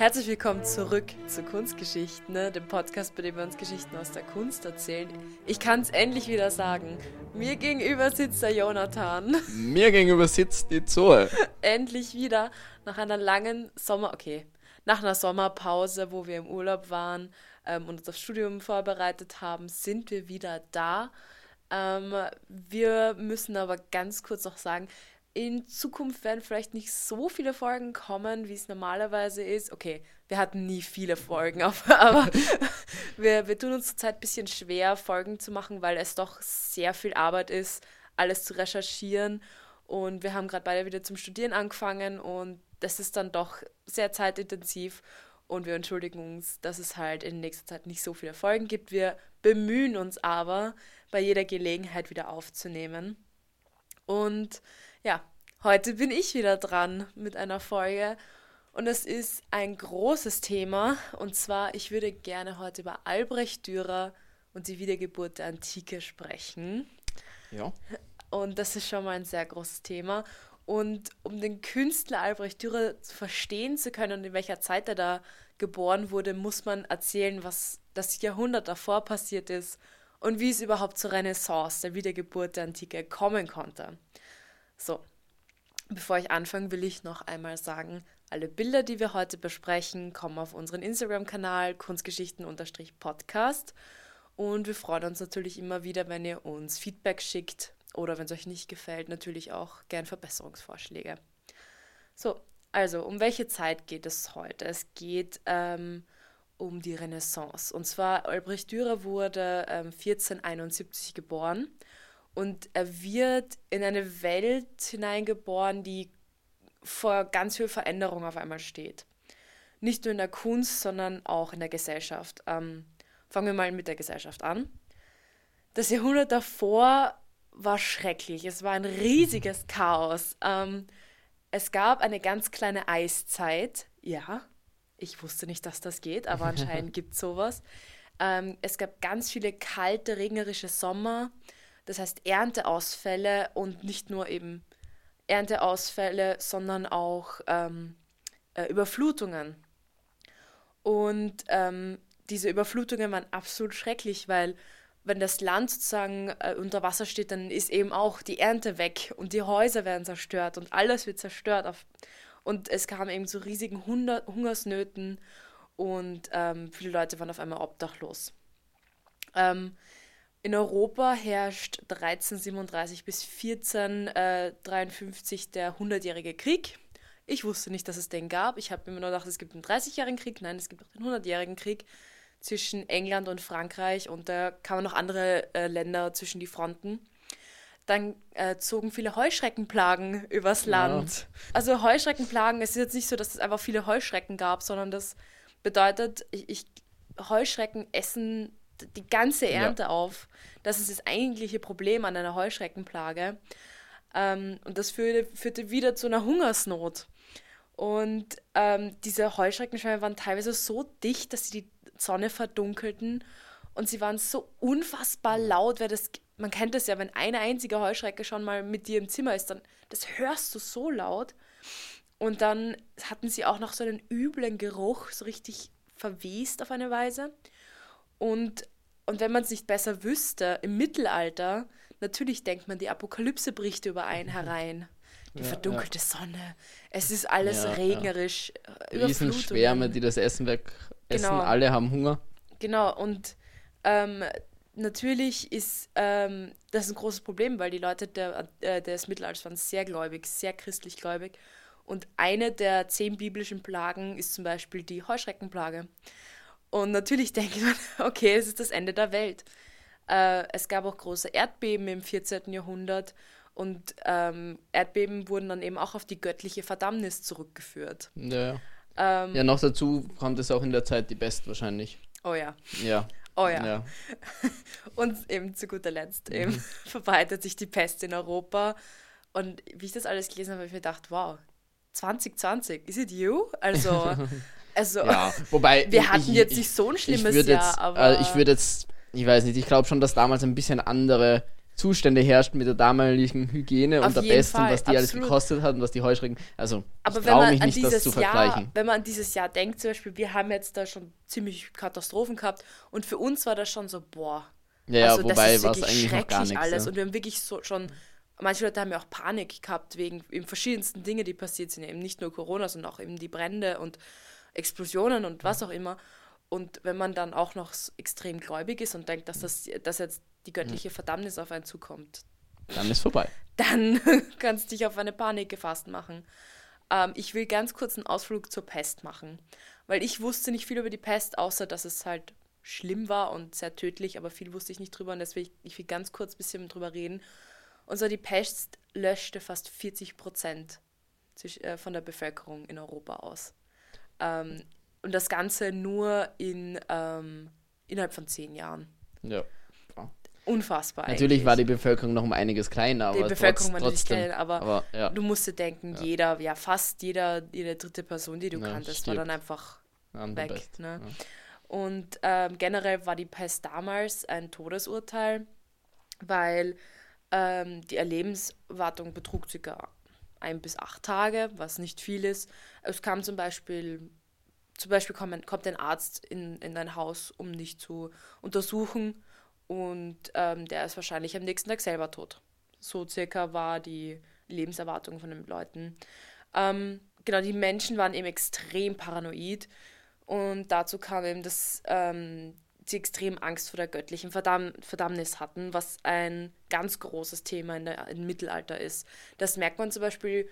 Herzlich willkommen zurück zu Kunstgeschichten, ne? dem Podcast, bei dem wir uns Geschichten aus der Kunst erzählen. Ich kann es endlich wieder sagen. Mir gegenüber sitzt der Jonathan. Mir gegenüber sitzt die Zoe. endlich wieder nach einer langen Sommer, okay, nach einer Sommerpause, wo wir im Urlaub waren ähm, und uns aufs Studium vorbereitet haben, sind wir wieder da. Ähm, wir müssen aber ganz kurz noch sagen, in Zukunft werden vielleicht nicht so viele Folgen kommen, wie es normalerweise ist. Okay, wir hatten nie viele Folgen, aber wir, wir tun uns zurzeit ein bisschen schwer, Folgen zu machen, weil es doch sehr viel Arbeit ist, alles zu recherchieren. Und wir haben gerade beide wieder zum Studieren angefangen und das ist dann doch sehr zeitintensiv. Und wir entschuldigen uns, dass es halt in nächster Zeit nicht so viele Folgen gibt. Wir bemühen uns aber, bei jeder Gelegenheit wieder aufzunehmen. Und ja, heute bin ich wieder dran mit einer Folge und es ist ein großes Thema und zwar, ich würde gerne heute über Albrecht Dürer und die Wiedergeburt der Antike sprechen. Ja. Und das ist schon mal ein sehr großes Thema. Und um den Künstler Albrecht Dürer verstehen zu können und in welcher Zeit er da geboren wurde, muss man erzählen, was das Jahrhundert davor passiert ist und wie es überhaupt zur Renaissance, der Wiedergeburt der Antike, kommen konnte. So, bevor ich anfange, will ich noch einmal sagen, alle Bilder, die wir heute besprechen, kommen auf unseren Instagram-Kanal kunstgeschichten-podcast und wir freuen uns natürlich immer wieder, wenn ihr uns Feedback schickt oder wenn es euch nicht gefällt, natürlich auch gern Verbesserungsvorschläge. So, also um welche Zeit geht es heute? Es geht ähm, um die Renaissance. Und zwar Albrecht Dürer wurde ähm, 1471 geboren und er wird in eine Welt hineingeboren, die vor ganz viel Veränderung auf einmal steht. Nicht nur in der Kunst, sondern auch in der Gesellschaft. Ähm, fangen wir mal mit der Gesellschaft an. Das Jahrhundert davor war schrecklich. Es war ein riesiges Chaos. Ähm, es gab eine ganz kleine Eiszeit. Ja, ich wusste nicht, dass das geht, aber anscheinend gibt es sowas. Ähm, es gab ganz viele kalte, regnerische Sommer. Das heißt Ernteausfälle und nicht nur eben Ernteausfälle, sondern auch ähm, äh, Überflutungen. Und ähm, diese Überflutungen waren absolut schrecklich, weil wenn das Land sozusagen äh, unter Wasser steht, dann ist eben auch die Ernte weg und die Häuser werden zerstört und alles wird zerstört. Auf, und es kam eben zu riesigen Hunger Hungersnöten und ähm, viele Leute waren auf einmal obdachlos. Ähm, in Europa herrscht 1337 bis 1453 äh, der Hundertjährige Krieg. Ich wusste nicht, dass es den gab. Ich habe immer nur gedacht, es gibt einen 30-jährigen Krieg. Nein, es gibt auch den 100-jährigen Krieg zwischen England und Frankreich und da kamen noch andere äh, Länder zwischen die Fronten. Dann äh, zogen viele Heuschreckenplagen übers Land. Ja. Also Heuschreckenplagen, es ist jetzt nicht so, dass es einfach viele Heuschrecken gab, sondern das bedeutet, ich, ich Heuschrecken essen die ganze Ernte ja. auf. Das ist das eigentliche Problem an einer Heuschreckenplage. Ähm, und das führte, führte wieder zu einer Hungersnot. Und ähm, diese Heuschreckenschwärme waren teilweise so dicht, dass sie die Sonne verdunkelten. Und sie waren so unfassbar laut, weil das, man kennt das ja, wenn eine einzige Heuschrecke schon mal mit dir im Zimmer ist, dann das hörst du so laut. Und dann hatten sie auch noch so einen üblen Geruch, so richtig verwest auf eine Weise. Und, und wenn man es nicht besser wüsste, im Mittelalter, natürlich denkt man, die Apokalypse bricht über einen herein. Die ja, verdunkelte ja. Sonne, es ist alles ja, regnerisch. Ja. Riesenschwärme, die das Essen weg essen, genau. alle haben Hunger. Genau, und ähm, natürlich ist ähm, das ein großes Problem, weil die Leute der, äh, des Mittelalters waren sehr gläubig, sehr christlich gläubig. Und eine der zehn biblischen Plagen ist zum Beispiel die Heuschreckenplage. Und natürlich denkt man, okay, es ist das Ende der Welt. Äh, es gab auch große Erdbeben im 14. Jahrhundert und ähm, Erdbeben wurden dann eben auch auf die göttliche Verdammnis zurückgeführt. Ja. Ähm, ja, noch dazu kommt es auch in der Zeit die Pest wahrscheinlich. Oh ja. Ja. Oh ja. ja. und eben zu guter Letzt eben mhm. verbreitet sich die Pest in Europa. Und wie ich das alles gelesen habe, habe ich mir gedacht, wow, 2020, is it you? Also Also, ja, wobei wir hatten ich, jetzt nicht so ein schlimmes Jahr, jetzt, aber. Äh, ich würde jetzt, ich weiß nicht, ich glaube schon, dass damals ein bisschen andere Zustände herrschten mit der damaligen Hygiene Auf und der Pest und was die Absolut. alles gekostet hat und was die Heuschrecken. Also, Aber ich traue mich nicht, das zu vergleichen. Jahr, wenn man an dieses Jahr denkt, zum Beispiel, wir haben jetzt da schon ziemlich Katastrophen gehabt und für uns war das schon so, boah. Ja, also, wobei war es eigentlich noch gar nichts. alles. Ja. Und wir haben wirklich so schon manche Leute haben ja auch Panik gehabt wegen eben verschiedensten Dinge, die passiert sind. Eben nicht nur Corona, sondern auch eben die Brände und Explosionen und was auch immer. Und wenn man dann auch noch extrem gläubig ist und denkt, dass, das, dass jetzt die göttliche Verdammnis auf einen zukommt, dann ist vorbei. Dann kannst du dich auf eine Panik gefasst machen. Ähm, ich will ganz kurz einen Ausflug zur Pest machen, weil ich wusste nicht viel über die Pest, außer dass es halt schlimm war und sehr tödlich, aber viel wusste ich nicht drüber und deswegen ich will ganz kurz ein bisschen drüber reden. Und so die Pest löschte fast 40 Prozent äh, von der Bevölkerung in Europa aus. Ähm, und das Ganze nur in, ähm, innerhalb von zehn Jahren. Ja. Unfassbar. Natürlich eigentlich. war die Bevölkerung noch um einiges kleiner, aber. Die Bevölkerung trotz, war natürlich kleiner, aber, aber ja. du musst dir denken, ja. jeder, ja, fast jeder, jede dritte Person, die du ja, kanntest, stirbt. war dann einfach An weg. Ne? Und ähm, generell war die Pest damals ein Todesurteil, weil ähm, die Erlebenswartung betrug ca. ein bis acht Tage, was nicht viel ist. Es kam zum Beispiel zum Beispiel kommt, ein Arzt in, in dein Haus, um dich zu untersuchen und ähm, der ist wahrscheinlich am nächsten Tag selber tot. So circa war die Lebenserwartung von den Leuten. Ähm, genau, die Menschen waren eben extrem paranoid und dazu kam eben, dass ähm, sie extrem Angst vor der göttlichen Verdamm Verdammnis hatten, was ein ganz großes Thema in der, im Mittelalter ist. Das merkt man zum Beispiel,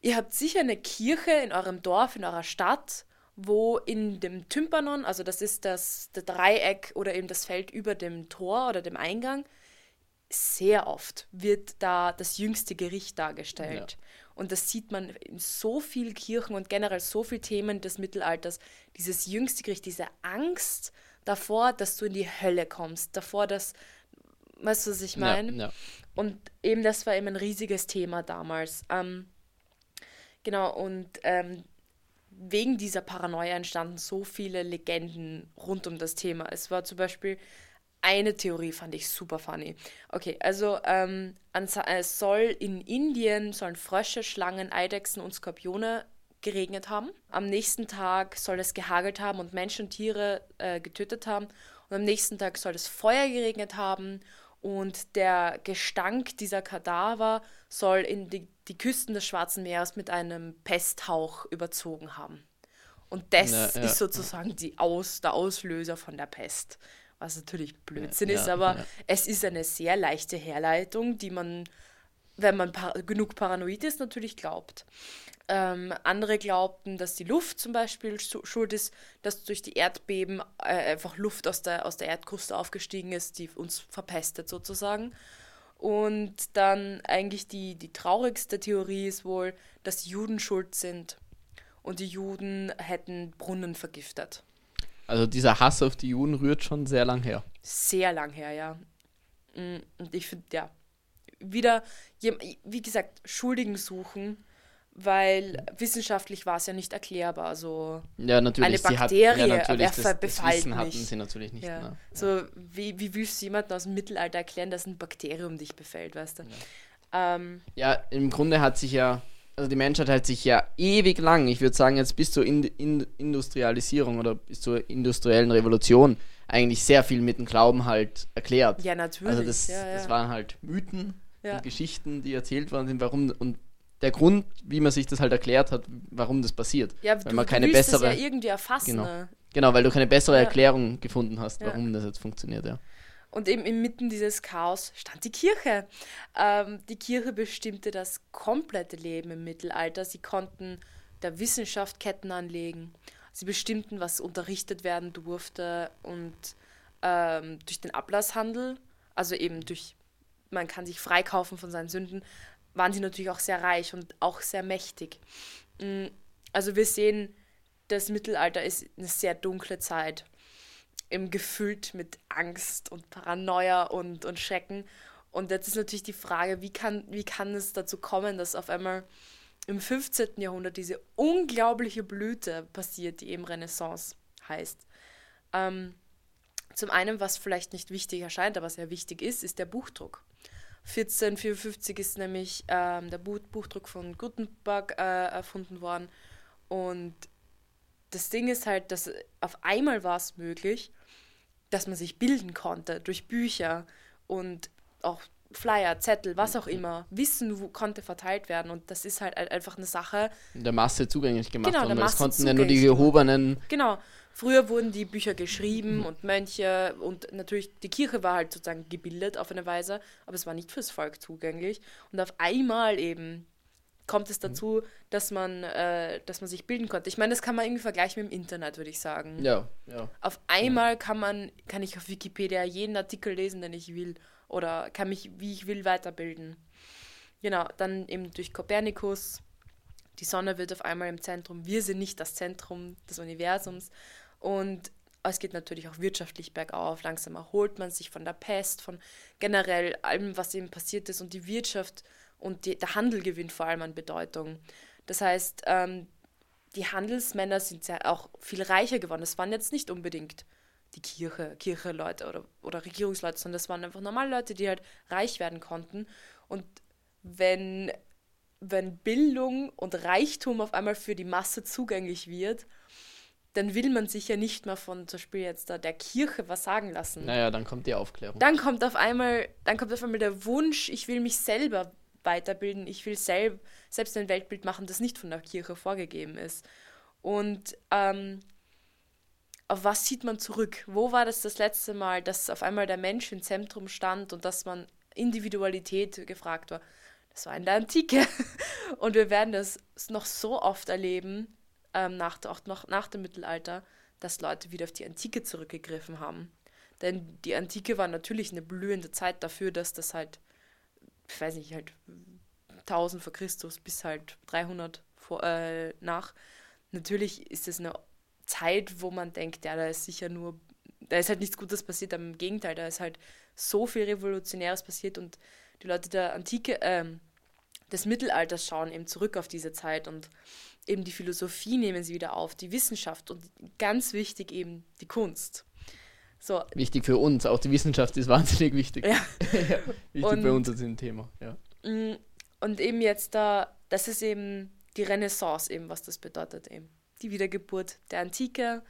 ihr habt sicher eine Kirche in eurem Dorf, in eurer Stadt wo in dem Tympanon, also das ist das, das Dreieck oder eben das Feld über dem Tor oder dem Eingang, sehr oft wird da das jüngste Gericht dargestellt. Ja. Und das sieht man in so vielen Kirchen und generell so vielen Themen des Mittelalters. Dieses jüngste Gericht, diese Angst davor, dass du in die Hölle kommst, davor, dass, weißt du, was ich meine? Ja, ja. Und eben das war eben ein riesiges Thema damals. Ähm, genau, und ähm, wegen dieser Paranoia entstanden so viele Legenden rund um das Thema. Es war zum Beispiel eine Theorie, fand ich super funny. Okay, also ähm, es soll in Indien sollen Frösche, Schlangen, Eidechsen und Skorpione geregnet haben. Am nächsten Tag soll es gehagelt haben und Menschen und Tiere äh, getötet haben. Und am nächsten Tag soll es Feuer geregnet haben und der Gestank dieser Kadaver soll in die die Küsten des Schwarzen Meeres mit einem Pesthauch überzogen haben. Und das ja, ja. ist sozusagen die Aus, der Auslöser von der Pest. Was natürlich Blödsinn ja, ist, aber es ist eine sehr leichte Herleitung, die man, wenn man par genug paranoid ist, natürlich glaubt. Ähm, andere glaubten, dass die Luft zum Beispiel schuld ist, dass durch die Erdbeben äh, einfach Luft aus der, aus der Erdkruste aufgestiegen ist, die uns verpestet sozusagen. Und dann eigentlich die, die traurigste Theorie ist wohl, dass Juden schuld sind und die Juden hätten Brunnen vergiftet. Also dieser Hass auf die Juden rührt schon sehr lang her. Sehr lang her, ja. Mm, und ich finde, ja, wieder, wie gesagt, Schuldigen suchen weil wissenschaftlich war es ja nicht erklärbar. Also ja, natürlich, eine Bakterie hat, ja, natürlich, das, das Wissen hatten sie natürlich nicht. Ja. Ne? So, wie, wie willst du jemandem aus dem Mittelalter erklären, dass ein Bakterium dich befällt, weißt du? Ja, ähm, ja im Grunde hat sich ja, also die Menschheit hat sich ja ewig lang, ich würde sagen jetzt bis zur in, in, Industrialisierung oder bis zur industriellen Revolution, eigentlich sehr viel mit dem Glauben halt erklärt. Ja, natürlich. Also das, ja, das waren halt Mythen und Geschichten, die erzählt worden sind, warum und der Grund, wie man sich das halt erklärt hat, warum das passiert. Ja, weil du, man keine du bessere, das ja irgendwie erfassen. Genau, ne? genau weil du keine bessere ja. Erklärung gefunden hast, warum ja. das jetzt funktioniert, ja. Und eben inmitten dieses Chaos stand die Kirche. Ähm, die Kirche bestimmte das komplette Leben im Mittelalter. Sie konnten der Wissenschaft Ketten anlegen. Sie bestimmten, was unterrichtet werden durfte und ähm, durch den Ablasshandel, also eben durch, man kann sich freikaufen von seinen Sünden, waren sie natürlich auch sehr reich und auch sehr mächtig. Mm, also wir sehen, das Mittelalter ist eine sehr dunkle Zeit, im gefüllt mit Angst und Paranoia und, und Schrecken. Und jetzt ist natürlich die Frage, wie kann, wie kann es dazu kommen, dass auf einmal im 15. Jahrhundert diese unglaubliche Blüte passiert, die eben Renaissance heißt. Ähm, zum einen, was vielleicht nicht wichtig erscheint, aber sehr wichtig ist, ist der Buchdruck. 1454 ist nämlich ähm, der Buch Buchdruck von Gutenberg äh, erfunden worden. Und das Ding ist halt, dass auf einmal war es möglich, dass man sich bilden konnte durch Bücher und auch Flyer, Zettel, was auch immer. Wissen konnte verteilt werden und das ist halt einfach eine Sache. Der Masse zugänglich gemacht genau, haben, das konnten ja nur die Gehobenen. Genau. Früher wurden die Bücher geschrieben mhm. und Mönche und natürlich die Kirche war halt sozusagen gebildet auf eine Weise, aber es war nicht fürs Volk zugänglich. Und auf einmal eben kommt es mhm. dazu, dass man, äh, dass man sich bilden konnte. Ich meine, das kann man irgendwie vergleichen mit dem Internet, würde ich sagen. Ja, ja. Auf einmal ja. kann man, kann ich auf Wikipedia jeden Artikel lesen, den ich will, oder kann mich, wie ich will, weiterbilden. Genau, dann eben durch Kopernikus. Die Sonne wird auf einmal im Zentrum. Wir sind nicht das Zentrum des Universums. Und es geht natürlich auch wirtschaftlich bergauf. Langsam erholt man sich von der Pest, von generell allem, was eben passiert ist. Und die Wirtschaft und die, der Handel gewinnt vor allem an Bedeutung. Das heißt, ähm, die Handelsmänner sind sehr, auch viel reicher geworden. Das waren jetzt nicht unbedingt die Kirche, Kirche-Leute oder, oder Regierungsleute, sondern das waren einfach normale Leute, die halt reich werden konnten. Und wenn, wenn Bildung und Reichtum auf einmal für die Masse zugänglich wird, dann will man sich ja nicht mehr von zum Beispiel jetzt da der Kirche was sagen lassen. Naja, dann kommt die Aufklärung. Dann kommt auf einmal, dann kommt auf einmal der Wunsch, ich will mich selber weiterbilden, ich will selb, selbst ein Weltbild machen, das nicht von der Kirche vorgegeben ist. Und ähm, auf was sieht man zurück? Wo war das das letzte Mal, dass auf einmal der Mensch im Zentrum stand und dass man Individualität gefragt war? Das war in der Antike. Und wir werden das noch so oft erleben, ähm, nach, auch noch nach dem Mittelalter, dass Leute wieder auf die Antike zurückgegriffen haben. Denn die Antike war natürlich eine blühende Zeit dafür, dass das halt, ich weiß nicht, halt 1000 vor Christus bis halt 300 vor, äh, nach. Natürlich ist es eine Zeit, wo man denkt, ja, da ist sicher nur, da ist halt nichts Gutes passiert, aber im Gegenteil, da ist halt so viel Revolutionäres passiert und die Leute der Antike, ähm, des Mittelalters schauen eben zurück auf diese Zeit und eben die Philosophie nehmen sie wieder auf, die Wissenschaft und ganz wichtig eben die Kunst. So. Wichtig für uns, auch die Wissenschaft ist wahnsinnig wichtig. Ja. wichtig und, bei uns als ein Thema, ja. Mm, und eben jetzt da, das ist eben die Renaissance eben, was das bedeutet eben die Wiedergeburt der Antike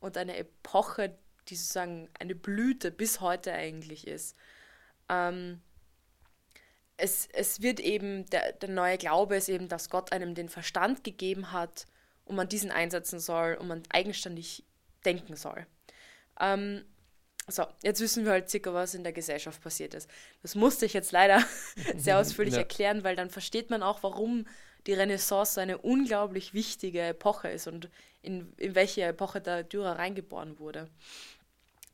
und eine Epoche, die sozusagen eine Blüte bis heute eigentlich ist. Ähm, es, es wird eben, der, der neue Glaube ist eben, dass Gott einem den Verstand gegeben hat und man diesen einsetzen soll und man eigenständig denken soll. Ähm, so, jetzt wissen wir halt circa, was in der Gesellschaft passiert ist. Das musste ich jetzt leider sehr ausführlich ja. erklären, weil dann versteht man auch, warum die Renaissance eine unglaublich wichtige Epoche ist und in, in welche Epoche der Dürer reingeboren wurde.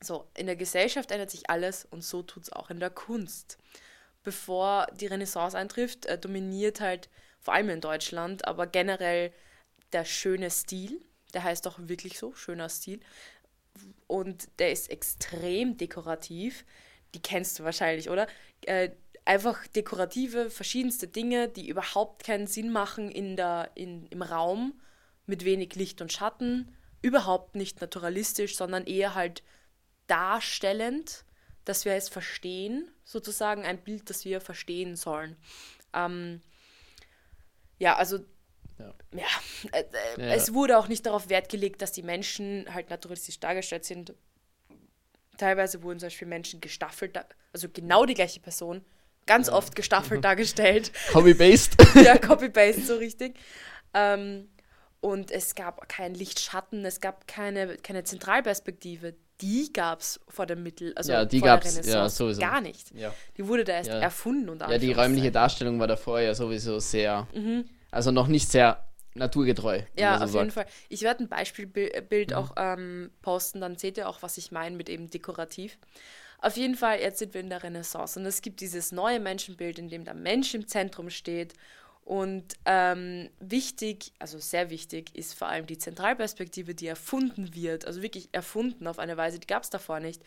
So, in der Gesellschaft ändert sich alles und so tut es auch in der Kunst. Bevor die Renaissance eintrifft, äh, dominiert halt vor allem in Deutschland, aber generell der schöne Stil. Der heißt doch wirklich so, schöner Stil. Und der ist extrem dekorativ. Die kennst du wahrscheinlich, oder? Äh, einfach dekorative, verschiedenste Dinge, die überhaupt keinen Sinn machen in der, in, im Raum, mit wenig Licht und Schatten, überhaupt nicht naturalistisch, sondern eher halt darstellend, dass wir es verstehen, sozusagen ein Bild, das wir verstehen sollen. Ähm, ja, also ja. Ja, äh, äh, ja. es wurde auch nicht darauf Wert gelegt, dass die Menschen halt naturalistisch dargestellt sind. Teilweise wurden zum Beispiel Menschen gestaffelt, also genau die gleiche Person, ganz oft gestaffelt dargestellt. Copy-Paste. ja, Copy-Paste, so richtig. Ähm, und es gab keinen Lichtschatten, es gab keine, keine Zentralperspektive. Die gab es vor dem Mittel, also ja, die gab es ja, sowieso. gar nicht. Ja. Die wurde da erst ja. erfunden. Und ja, die räumliche Darstellung war davor ja sowieso sehr, mhm. also noch nicht sehr naturgetreu. Ja, so auf sagt. jeden Fall. Ich werde ein Beispielbild mhm. auch ähm, posten, dann seht ihr auch, was ich meine mit eben dekorativ. Auf jeden Fall, jetzt sind wir in der Renaissance und es gibt dieses neue Menschenbild, in dem der Mensch im Zentrum steht. Und ähm, wichtig, also sehr wichtig, ist vor allem die Zentralperspektive, die erfunden wird. Also wirklich erfunden auf eine Weise, die gab es davor nicht.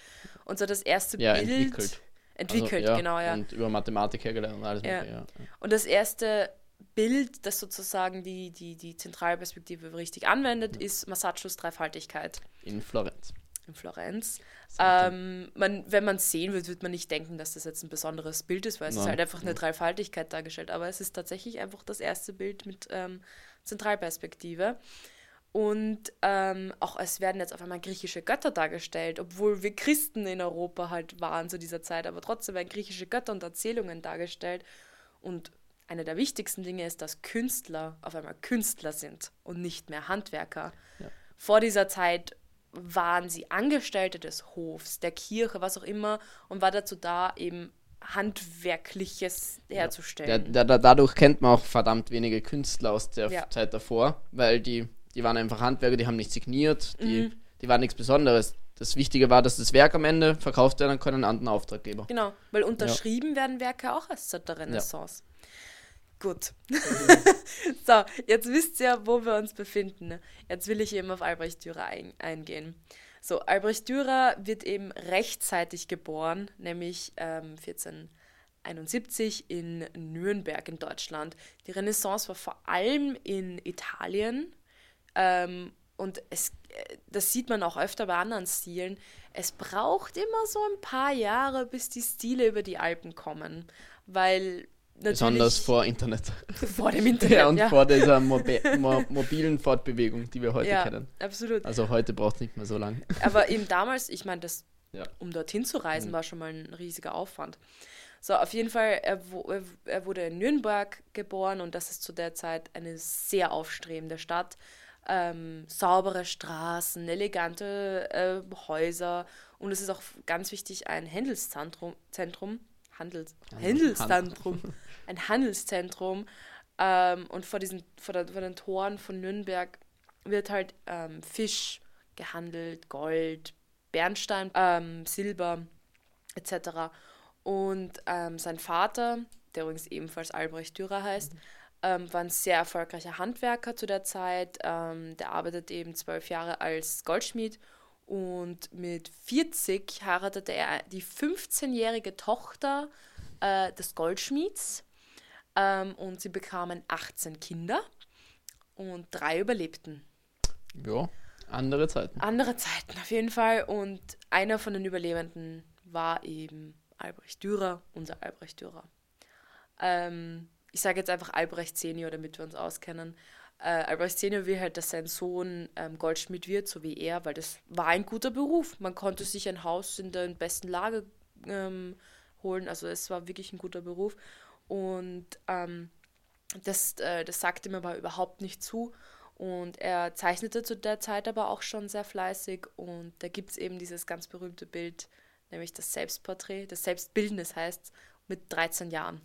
Und so das erste ja, Bild. Entwickelt. Entwickelt, also, ja, genau, ja. Und über Mathematik hergelernt und alles ja. Mögliche, ja. Und das erste Bild, das sozusagen die, die, die Zentralperspektive richtig anwendet, ist Masaccos Dreifaltigkeit. In Florenz. In Florenz. Ähm, man, wenn man es sehen wird, wird man nicht denken, dass das jetzt ein besonderes Bild ist, weil es Nein. ist halt einfach eine Dreifaltigkeit dargestellt. Aber es ist tatsächlich einfach das erste Bild mit ähm, Zentralperspektive. Und ähm, auch es werden jetzt auf einmal griechische Götter dargestellt, obwohl wir Christen in Europa halt waren zu dieser Zeit, aber trotzdem werden griechische Götter und Erzählungen dargestellt. Und eine der wichtigsten Dinge ist, dass Künstler auf einmal Künstler sind und nicht mehr Handwerker. Ja. Vor dieser Zeit waren sie Angestellte des Hofs, der Kirche, was auch immer, und war dazu da, eben Handwerkliches herzustellen. Ja, da, dadurch kennt man auch verdammt wenige Künstler aus der ja. Zeit davor, weil die die waren einfach Handwerker, die haben nicht signiert, die, mhm. die waren nichts Besonderes. Das Wichtige war, dass das Werk am Ende verkauft werden kann an einen anderen Auftraggeber. Genau, weil unterschrieben ja. werden Werke auch erst seit der Renaissance. Gut. so, jetzt wisst ihr, wo wir uns befinden. Jetzt will ich eben auf Albrecht Dürer ein eingehen. So, Albrecht Dürer wird eben rechtzeitig geboren, nämlich ähm, 1471 in Nürnberg in Deutschland. Die Renaissance war vor allem in Italien ähm, und es, äh, das sieht man auch öfter bei anderen Stilen. Es braucht immer so ein paar Jahre, bis die Stile über die Alpen kommen, weil Besonders vor Internet. Vor dem Internet. ja, und ja. vor dieser Mobi mo mobilen Fortbewegung, die wir heute ja, kennen. Absolut. Also heute braucht es nicht mehr so lange. Aber eben damals, ich meine, ja. um dorthin zu reisen, mhm. war schon mal ein riesiger Aufwand. So, auf jeden Fall, er, er wurde in Nürnberg geboren und das ist zu der Zeit eine sehr aufstrebende Stadt ähm, saubere Straßen, elegante äh, Häuser und es ist auch ganz wichtig ein Handelszentrum, Zentrum, Handels, Handelszentrum, ein Handelszentrum ähm, und vor, diesen, vor, der, vor den Toren von Nürnberg wird halt ähm, Fisch gehandelt, Gold, Bernstein, ähm, Silber etc. Und ähm, sein Vater, der übrigens ebenfalls Albrecht Dürer heißt, mhm ähm, war ein sehr erfolgreicher Handwerker zu der Zeit. Ähm, der arbeitet eben zwölf Jahre als Goldschmied und mit 40 heiratete er die 15-jährige Tochter äh, des Goldschmieds ähm, und sie bekamen 18 Kinder und drei überlebten. Ja, andere Zeiten. Andere Zeiten auf jeden Fall und einer von den Überlebenden war eben Albrecht Dürer, unser Albrecht Dürer. Ähm, ich sage jetzt einfach Albrecht Senior, damit wir uns auskennen. Äh, Albrecht Senior will halt, dass sein Sohn ähm, Goldschmied wird, so wie er, weil das war ein guter Beruf. Man konnte sich ein Haus in der besten Lage ähm, holen, also es war wirklich ein guter Beruf. Und ähm, das, äh, das sagte ihm aber überhaupt nicht zu. Und er zeichnete zu der Zeit aber auch schon sehr fleißig. Und da gibt es eben dieses ganz berühmte Bild, nämlich das Selbstporträt, das Selbstbildnis heißt, mit 13 Jahren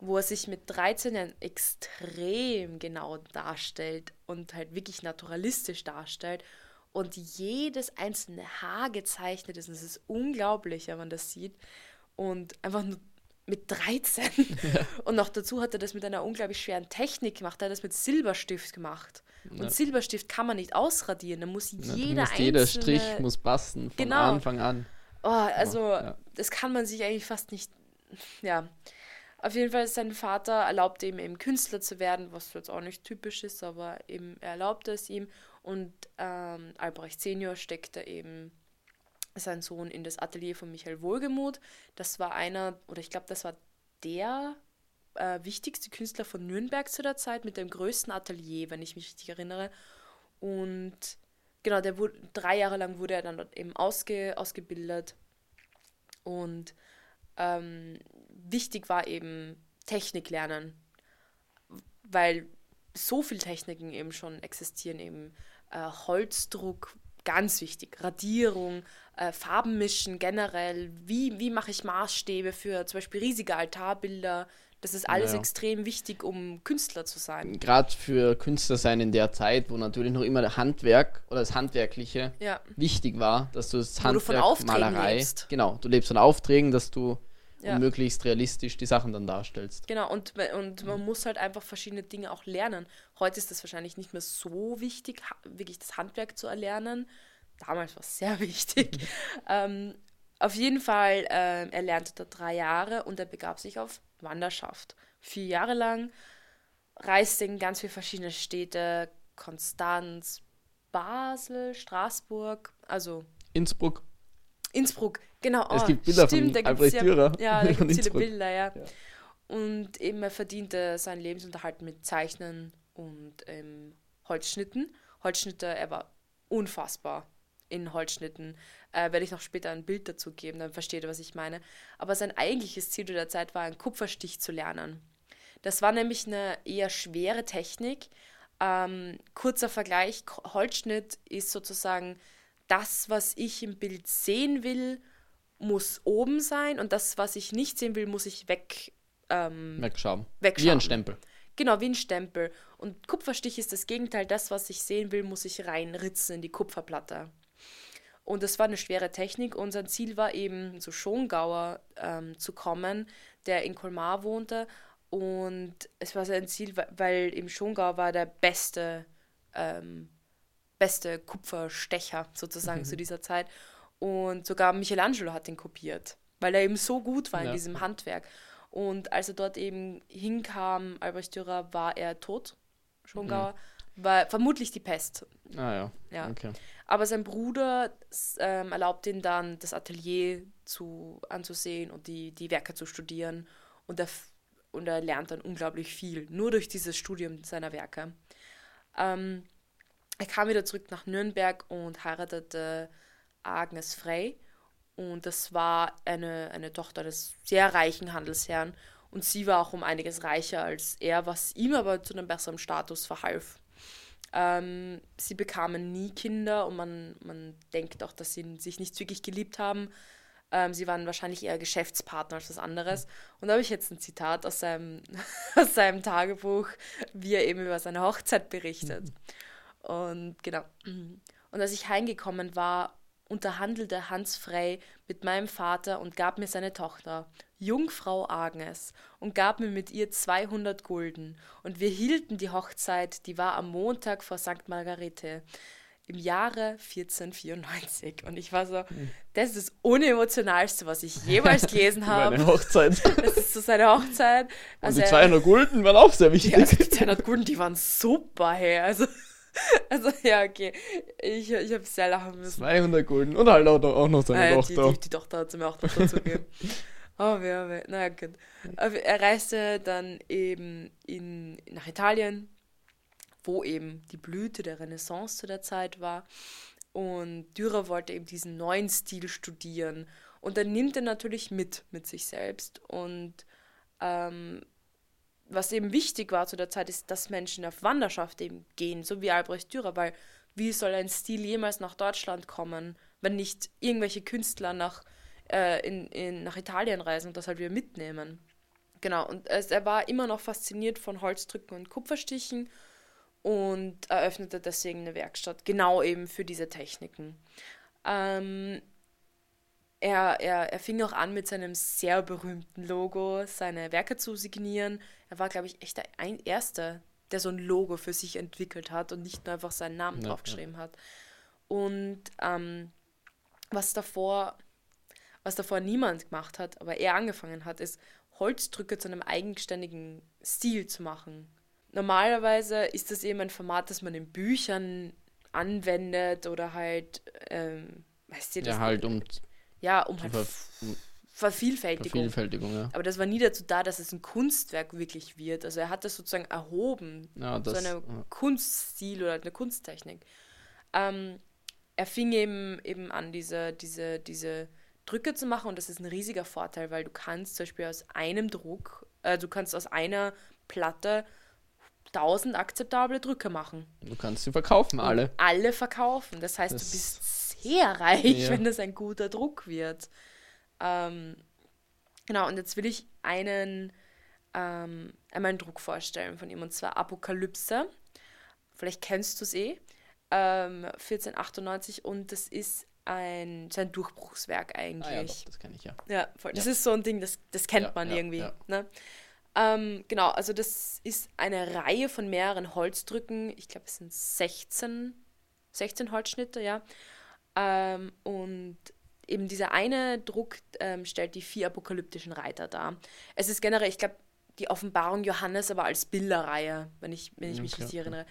wo er sich mit 13 Jahren extrem genau darstellt und halt wirklich naturalistisch darstellt und jedes einzelne Haar gezeichnet ist. Und es ist unglaublich, wenn man das sieht. Und einfach nur mit 13. Ja. Und noch dazu hat er das mit einer unglaublich schweren Technik gemacht. Er hat das mit Silberstift gemacht. Ja. Und Silberstift kann man nicht ausradieren. Da muss ja, jeder muss Jeder Strich muss passen von genau. Anfang an. Oh, also das kann man sich eigentlich fast nicht. Ja. Auf jeden Fall, sein Vater erlaubte ihm eben Künstler zu werden, was jetzt auch nicht typisch ist, aber eben er erlaubte es ihm. Und ähm, Albrecht Senior steckte eben seinen Sohn in das Atelier von Michael Wohlgemuth. Das war einer, oder ich glaube, das war der äh, wichtigste Künstler von Nürnberg zu der Zeit mit dem größten Atelier, wenn ich mich richtig erinnere. Und genau, der wurde, drei Jahre lang wurde er dann dort eben ausge, ausgebildet. Und ähm, wichtig war eben Technik lernen, weil so viele Techniken eben schon existieren, eben äh, Holzdruck, ganz wichtig, Radierung, äh, Farben mischen generell, wie, wie mache ich Maßstäbe für zum Beispiel riesige Altarbilder, das ist alles naja. extrem wichtig, um Künstler zu sein. Gerade für Künstler sein in der Zeit, wo natürlich noch immer das Handwerk oder das Handwerkliche ja. wichtig war, dass du das wo Handwerk, du Malerei, lebst. genau, du lebst von Aufträgen, dass du ja. und möglichst realistisch die Sachen dann darstellst. Genau, und, und man muss halt einfach verschiedene Dinge auch lernen. Heute ist das wahrscheinlich nicht mehr so wichtig, wirklich das Handwerk zu erlernen. Damals war es sehr wichtig. ähm, auf jeden Fall, äh, er lernte da drei Jahre und er begab sich auf Wanderschaft. Vier Jahre lang reiste in ganz viele verschiedene Städte, Konstanz, Basel, Straßburg, also Innsbruck. Innsbruck, genau. Es oh, gibt Bilder stimmt, von Albrecht ja, Dürer. Ja, da gibt es viele. Bilder, ja. Ja. Und eben er verdiente seinen Lebensunterhalt mit Zeichnen und ähm, Holzschnitten. Holzschnitte, er war unfassbar in Holzschnitten. Äh, werde ich noch später ein Bild dazu geben, dann versteht ihr, was ich meine. Aber sein eigentliches Ziel zu der Zeit war, einen Kupferstich zu lernen. Das war nämlich eine eher schwere Technik. Ähm, kurzer Vergleich, Holzschnitt ist sozusagen das, was ich im Bild sehen will, muss oben sein und das, was ich nicht sehen will, muss ich weg, ähm, Wegschauen. wegschauen. Wie ein Stempel. Genau, wie ein Stempel. Und Kupferstich ist das Gegenteil. Das, was ich sehen will, muss ich reinritzen in die Kupferplatte. Und das war eine schwere Technik. Und sein Ziel war eben, zu Schongauer ähm, zu kommen, der in Colmar wohnte. Und es war sein Ziel, weil im Schongau war der beste, ähm, beste Kupferstecher sozusagen zu dieser Zeit. Und sogar Michelangelo hat ihn kopiert, weil er eben so gut war in Ja. diesem Handwerk. Und als er dort eben hinkam, Albrecht Dürer, war er tot, Schongauer, war vermutlich die Pest. Ah ja. Ja. Okay. Aber sein Bruder ähm, erlaubt ihm dann, das Atelier zu, anzusehen und die, die Werke zu studieren. Und er, und er lernt dann unglaublich viel, nur durch dieses Studium seiner Werke. Ähm, er kam wieder zurück nach Nürnberg und heiratete Agnes Frey. Und das war eine, eine Tochter des sehr reichen Handelsherrn. Und sie war auch um einiges reicher als er, was ihm aber zu einem besseren Status verhalf. Ähm, sie bekamen nie Kinder und man, man denkt auch, dass sie sich nicht wirklich geliebt haben. Ähm, sie waren wahrscheinlich eher Geschäftspartner als was anderes. Und da habe ich jetzt ein Zitat aus seinem, aus seinem Tagebuch, wie er eben über seine Hochzeit berichtet. Und genau. Und als ich heimgekommen war, unterhandelte Hans Frey mit meinem Vater und gab mir seine Tochter, Jungfrau Agnes, und gab mir mit ihr 200 Gulden. Und wir hielten die Hochzeit, die war am Montag vor St. Margarete im Jahre 1494. Und ich war so, das ist das unemotionalste, was ich jemals gelesen habe. eine Hochzeit. Das ist so seine Hochzeit. Und Also die er- 200 Gulden waren auch sehr wichtig. ja, also die 200 Gulden, die waren super, hey. Also, also ja, okay. Ich, ich habe sehr lachen müssen. 200 Gulden und halt auch, auch noch seine Ah, ja, Tochter. Die, die, die Tochter hat sie mir auch noch dazu gegeben. Oh, wer, wer. Naja, gut. Er reiste dann eben in, nach Italien, wo eben die Blüte der Renaissance zu der Zeit war. Und Dürer wollte eben diesen neuen Stil studieren. Und dann nimmt er natürlich mit, mit sich selbst. Und ähm, was eben wichtig war zu der Zeit, ist, dass Menschen auf Wanderschaft eben gehen, so wie Albrecht Dürer, weil wie soll ein Stil jemals nach Deutschland kommen, wenn nicht irgendwelche Künstler nach, äh, in, in, nach Italien reisen und das halt wieder mitnehmen. Genau, und es, er war immer noch fasziniert von Holzdrücken und Kupferstichen und eröffnete deswegen eine Werkstatt, genau eben für diese Techniken. Ähm, er, er, er fing auch an, mit seinem sehr berühmten Logo seine Werke zu signieren. Er war, glaube ich, echt der ein Erste, der so ein Logo für sich entwickelt hat und nicht nur einfach seinen Namen Ja, draufgeschrieben hat. Und ähm, was davor, was davor niemand gemacht hat, aber er angefangen hat, ist Holzdrücke zu einem eigenständigen Stil zu machen. Normalerweise ist das eben ein Format, das man in Büchern anwendet oder halt, ähm, weißt du, das Ja, halt um ja, um halt Ver Vervielfältigung. Vervielfältigung, ja. Aber das war nie dazu da, dass es ein Kunstwerk wirklich wird. Also er hat das sozusagen erhoben, Ja, so das, eine ja. Kunststil oder eine Kunsttechnik. Ähm, er fing eben, eben an, diese, diese, diese Drücke zu machen und das ist ein riesiger Vorteil, weil du kannst zum Beispiel aus einem Druck, äh, du kannst aus einer Platte tausend akzeptable Drücke machen. Du kannst sie verkaufen, alle. Und alle verkaufen. Das heißt, Das- du bist sehr reich, Ja. wenn das ein guter Druck wird. Ähm, genau, und jetzt will ich einen, ähm, einmal einen Druck vorstellen von ihm, und zwar Apokalypse. Vielleicht kennst du es eh. Ähm, 1498 und das ist ein, sein Durchbruchswerk Ah, ja, eigentlich. doch, das kenne ich ja. Ja, voll. Das Ja. ist so ein Ding, das, das kennt Ja, man ja, irgendwie. Ne? Ähm, genau, also das ist eine Reihe von mehreren Holzdrücken. Ich glaube, es sind 16, 16 Holzschnitte, ja. Ähm, und eben dieser eine Druck ähm, stellt die vier apokalyptischen Reiter dar. Es ist generell, ich glaube, die Offenbarung Johannes aber als Bilderreihe, wenn ich, wenn ich mich Okay, richtig erinnere.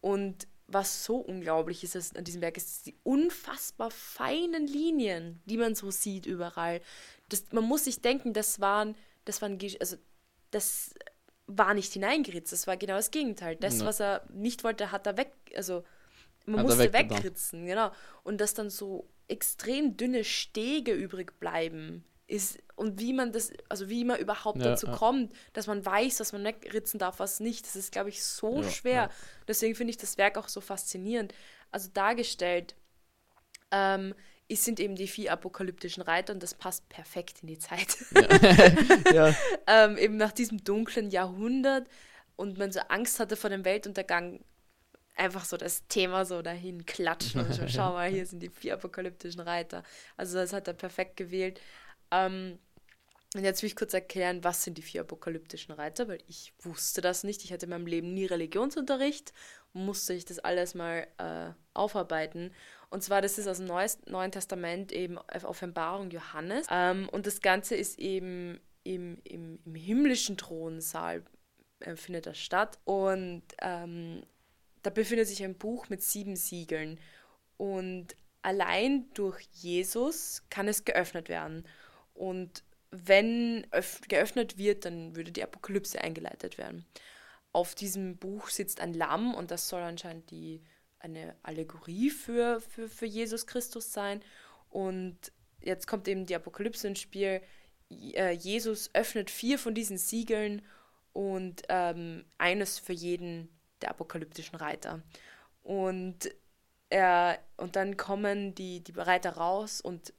Und was so unglaublich ist an diesem Werk, ist die unfassbar feinen Linien, die man so sieht überall. Das, man muss sich denken, das waren, das waren, also das war nicht hineingeritzt, das war genau das Gegenteil. Das, ja. was er nicht wollte, hat er weg, also man hat musste wegritzen, genau. Und dass dann so extrem dünne Stege übrig bleiben, ist und wie man das, also wie man überhaupt ja, dazu ja. kommt, dass man weiß, was man wegritzen darf, was nicht, das ist, glaube ich, so ja, schwer. Deswegen finde ich das Werk auch so faszinierend. Also dargestellt ähm, es sind eben die vier apokalyptischen Reiter und das passt perfekt in die Zeit. ähm, eben nach diesem dunklen Jahrhundert und man so Angst hatte vor dem Weltuntergang, einfach so das Thema so dahin klatschen und schon, schau mal, hier sind die vier apokalyptischen Reiter. Also das hat er perfekt gewählt. Ähm, und jetzt will ich kurz erklären, was sind die vier apokalyptischen Reiter, weil ich wusste das nicht. Ich hatte in meinem Leben nie Religionsunterricht und musste ich das alles mal äh, aufarbeiten. Und zwar, das ist aus dem Neuen Testament eben Offenbarung Johannes. Ähm, und das Ganze ist eben im, im, im himmlischen Thronsaal äh, findet das statt. Und ähm, da befindet sich ein Buch mit sieben Siegeln. Und allein durch Jesus kann es geöffnet werden. Und wenn geöffnet wird, dann würde die Apokalypse eingeleitet werden. Auf diesem Buch sitzt ein Lamm und das soll anscheinend die, eine Allegorie für, für, für Jesus Christus sein. Und jetzt kommt eben die Apokalypse ins Spiel. Äh, Jesus öffnet vier von diesen Siegeln und ähm, eines für jeden der apokalyptischen Reiter. Und, er, und dann kommen die, die Reiter raus und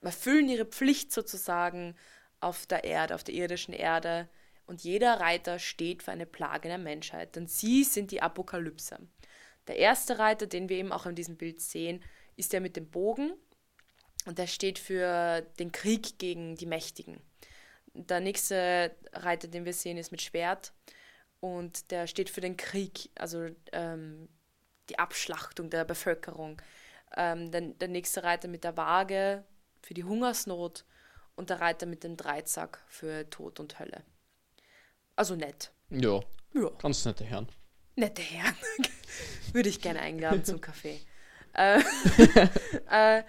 erfüllen ihre Pflicht sozusagen auf der Erde, auf der irdischen Erde. Und jeder Reiter steht für eine Plage der Menschheit, denn sie sind die Apokalypse. Der erste Reiter, den wir eben auch in diesem Bild sehen, ist der mit dem Bogen und der steht für den Krieg gegen die Mächtigen. Der nächste Reiter, den wir sehen, ist mit Schwert und der steht für den Krieg, also ähm, die Abschlachtung der Bevölkerung. Ähm, der, der nächste Reiter mit der Waage für die Hungersnot und der Reiter mit dem Dreizack für Tod und Hölle. Also nett. Ja. Ja. Ganz nette Herren. Nette Herren. Würde ich gerne einladen zum Kaffee. äh, äh,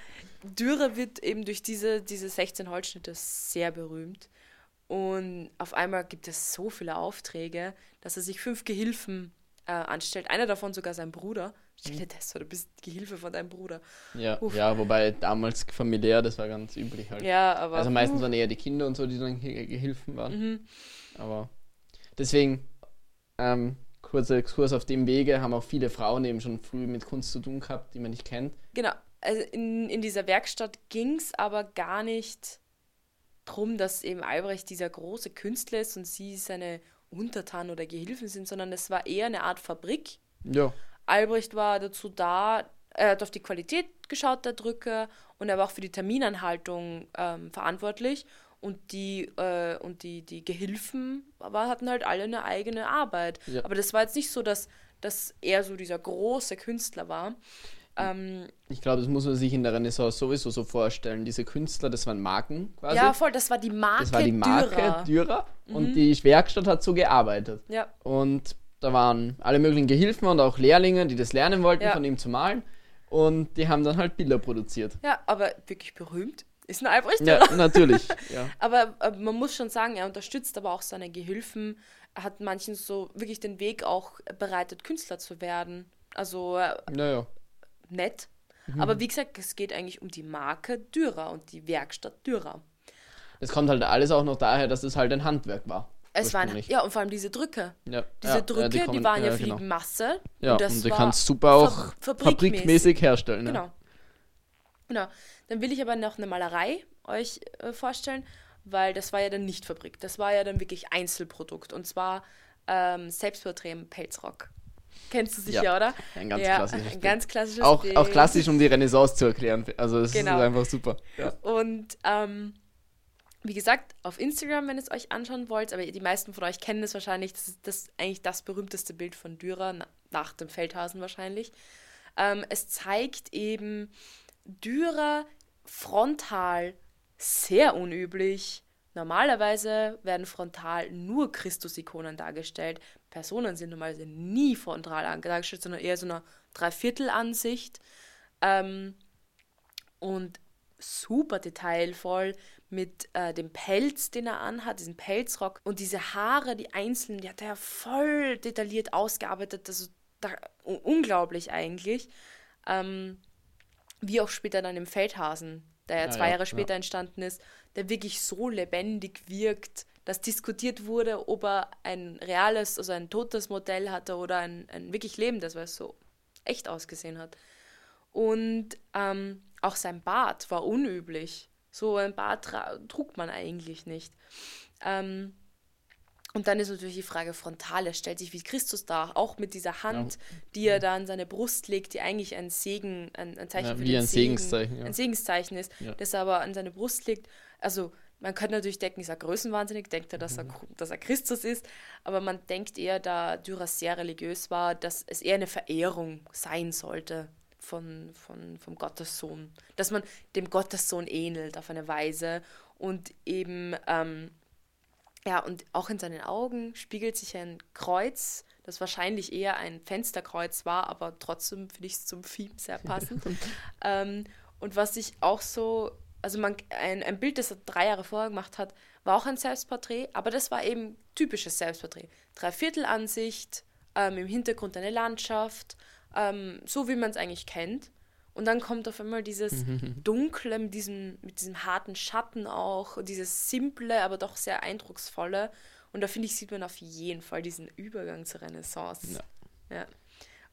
Dürer wird eben durch diese, diese 16 Holzschnitte sehr berühmt. Und auf einmal gibt es so viele Aufträge, dass er sich fünf Gehilfen äh, anstellt. Einer davon sogar sein Bruder. Stell dir das vor, du bist Gehilfe von deinem Bruder. Ja, ja, wobei damals familiär, das war ganz üblich halt. Ja, aber. Also meistens waren eher die Kinder und so, die dann Gehilfen waren. Mhm. Aber deswegen, ähm, kurzer Exkurs auf dem Wege, haben auch viele Frauen eben schon früh mit Kunst zu tun gehabt, die man nicht kennt. Genau, also in, in dieser Werkstatt ging es aber gar nicht darum, dass eben Albrecht dieser große Künstler ist und sie seine Untertanen oder Gehilfen sind, sondern es war eher eine Art Fabrik. Ja. Albrecht war dazu da, er hat auf die Qualität geschaut der Drücke und er war auch für die Terminanhaltung ähm, verantwortlich und die äh, und die, die Gehilfen aber hatten halt alle eine eigene Arbeit. Ja. Aber das war jetzt nicht so, dass, dass er so dieser große Künstler war. Ähm, ich glaube, das muss man sich in der Renaissance sowieso so vorstellen. Diese Künstler, das waren Marken quasi. Ja, voll, das war die Marke Das war die Marke Dürer. Dürer und mhm. die Werkstatt hat so gearbeitet. Ja. Und da waren alle möglichen Gehilfen und auch Lehrlinge, die das lernen wollten, ja. von ihm zu malen. Und die haben dann halt Bilder produziert. Ja, aber wirklich berühmt ist ein Albrecht. Ja, oder? natürlich. Ja. aber, aber man muss schon sagen, er unterstützt aber auch seine Gehilfen. Er hat manchen so wirklich den Weg auch bereitet, Künstler zu werden. Also naja. Nett. Mhm. Aber wie gesagt, es geht eigentlich um die Marke Dürer und die Werkstatt Dürer. Es kommt halt alles auch noch daher, dass es halt ein Handwerk war. Es waren, ja, und vor allem diese Drücke. Ja. Diese ja, Drücke, die, kommen, die, waren ja, für genau. die Masse. Ja, und, und die kannst super auch fabrikmäßig, fabrikmäßig herstellen. Genau. Genau. Dann will ich aber noch eine Malerei euch äh, vorstellen, weil das war ja dann nicht Fabrik. Das war ja dann wirklich Einzelprodukt. Und zwar ähm, Selbstporträt im Pelzrock. Kennst du sicher, ja, oder? Ein ganz ja, klassisches. Ein ganz klassisches auch, auch klassisch, um die Renaissance zu erklären. Also das genau. ist einfach super. Ja. Und ähm, wie gesagt, auf Instagram, wenn ihr es euch anschauen wollt, aber die meisten von euch kennen es wahrscheinlich, das ist das eigentlich das berühmteste Bild von Dürer, nach dem Feldhasen wahrscheinlich. Ähm, es zeigt eben Dürer frontal, sehr unüblich, normalerweise werden frontal nur Christus-Ikonen dargestellt. Personen sind normalerweise nie frontal dargestellt, sondern eher so eine Dreiviertelansicht. Ähm, und super detailvoll mit äh, dem Pelz, den er anhat, diesen Pelzrock und diese Haare, die einzelnen, die hat er voll detailliert ausgearbeitet. Das ist da, unglaublich eigentlich. Ähm, wie auch später dann im Feldhasen, der ja, ja zwei Jahre später ja. entstanden ist, der wirklich so lebendig wirkt, dass diskutiert wurde, ob er ein reales, also ein totes Modell hatte oder ein, ein wirklich lebendes, weil es so echt ausgesehen hat. Und ähm, auch sein Bart war unüblich. So ein Bart trug man eigentlich nicht. Ähm, und dann ist natürlich die Frage frontal. Er stellt sich wie Christus dar, auch mit dieser Hand, ja. die er da an seine Brust legt, die eigentlich ein Segen, ein, ein Zeichen ja, für wie ein Segen, Segenszeichen, ja. ein Segenszeichen ist, das er aber an seine Brust legt. Also man könnte natürlich denken, ist er größenwahnsinnig, denkt er, dass, er, mhm. dass er Christus ist, aber man denkt eher, da Dürer sehr religiös war, dass es eher eine Verehrung sein sollte von, von, vom Gottessohn. Dass man dem Gottessohn ähnelt auf eine Weise und eben, ähm, ja, und auch in seinen Augen spiegelt sich ein Kreuz, das wahrscheinlich eher ein Fensterkreuz war, aber trotzdem finde ich es zum Theme sehr passend. ähm, und was ich auch so, also man, ein, ein Bild, das er drei Jahre vorher gemacht hat, war auch ein Selbstporträt, aber das war eben typisches Selbstporträt. Dreiviertelansicht, ähm, im Hintergrund eine Landschaft, ähm, so wie man es eigentlich kennt. Und dann kommt auf einmal dieses Dunkle mit diesem, mit diesem harten Schatten auch, dieses Simple, aber doch sehr eindrucksvolle. Und da finde ich, sieht man auf jeden Fall diesen Übergang zur Renaissance. Ja. ja.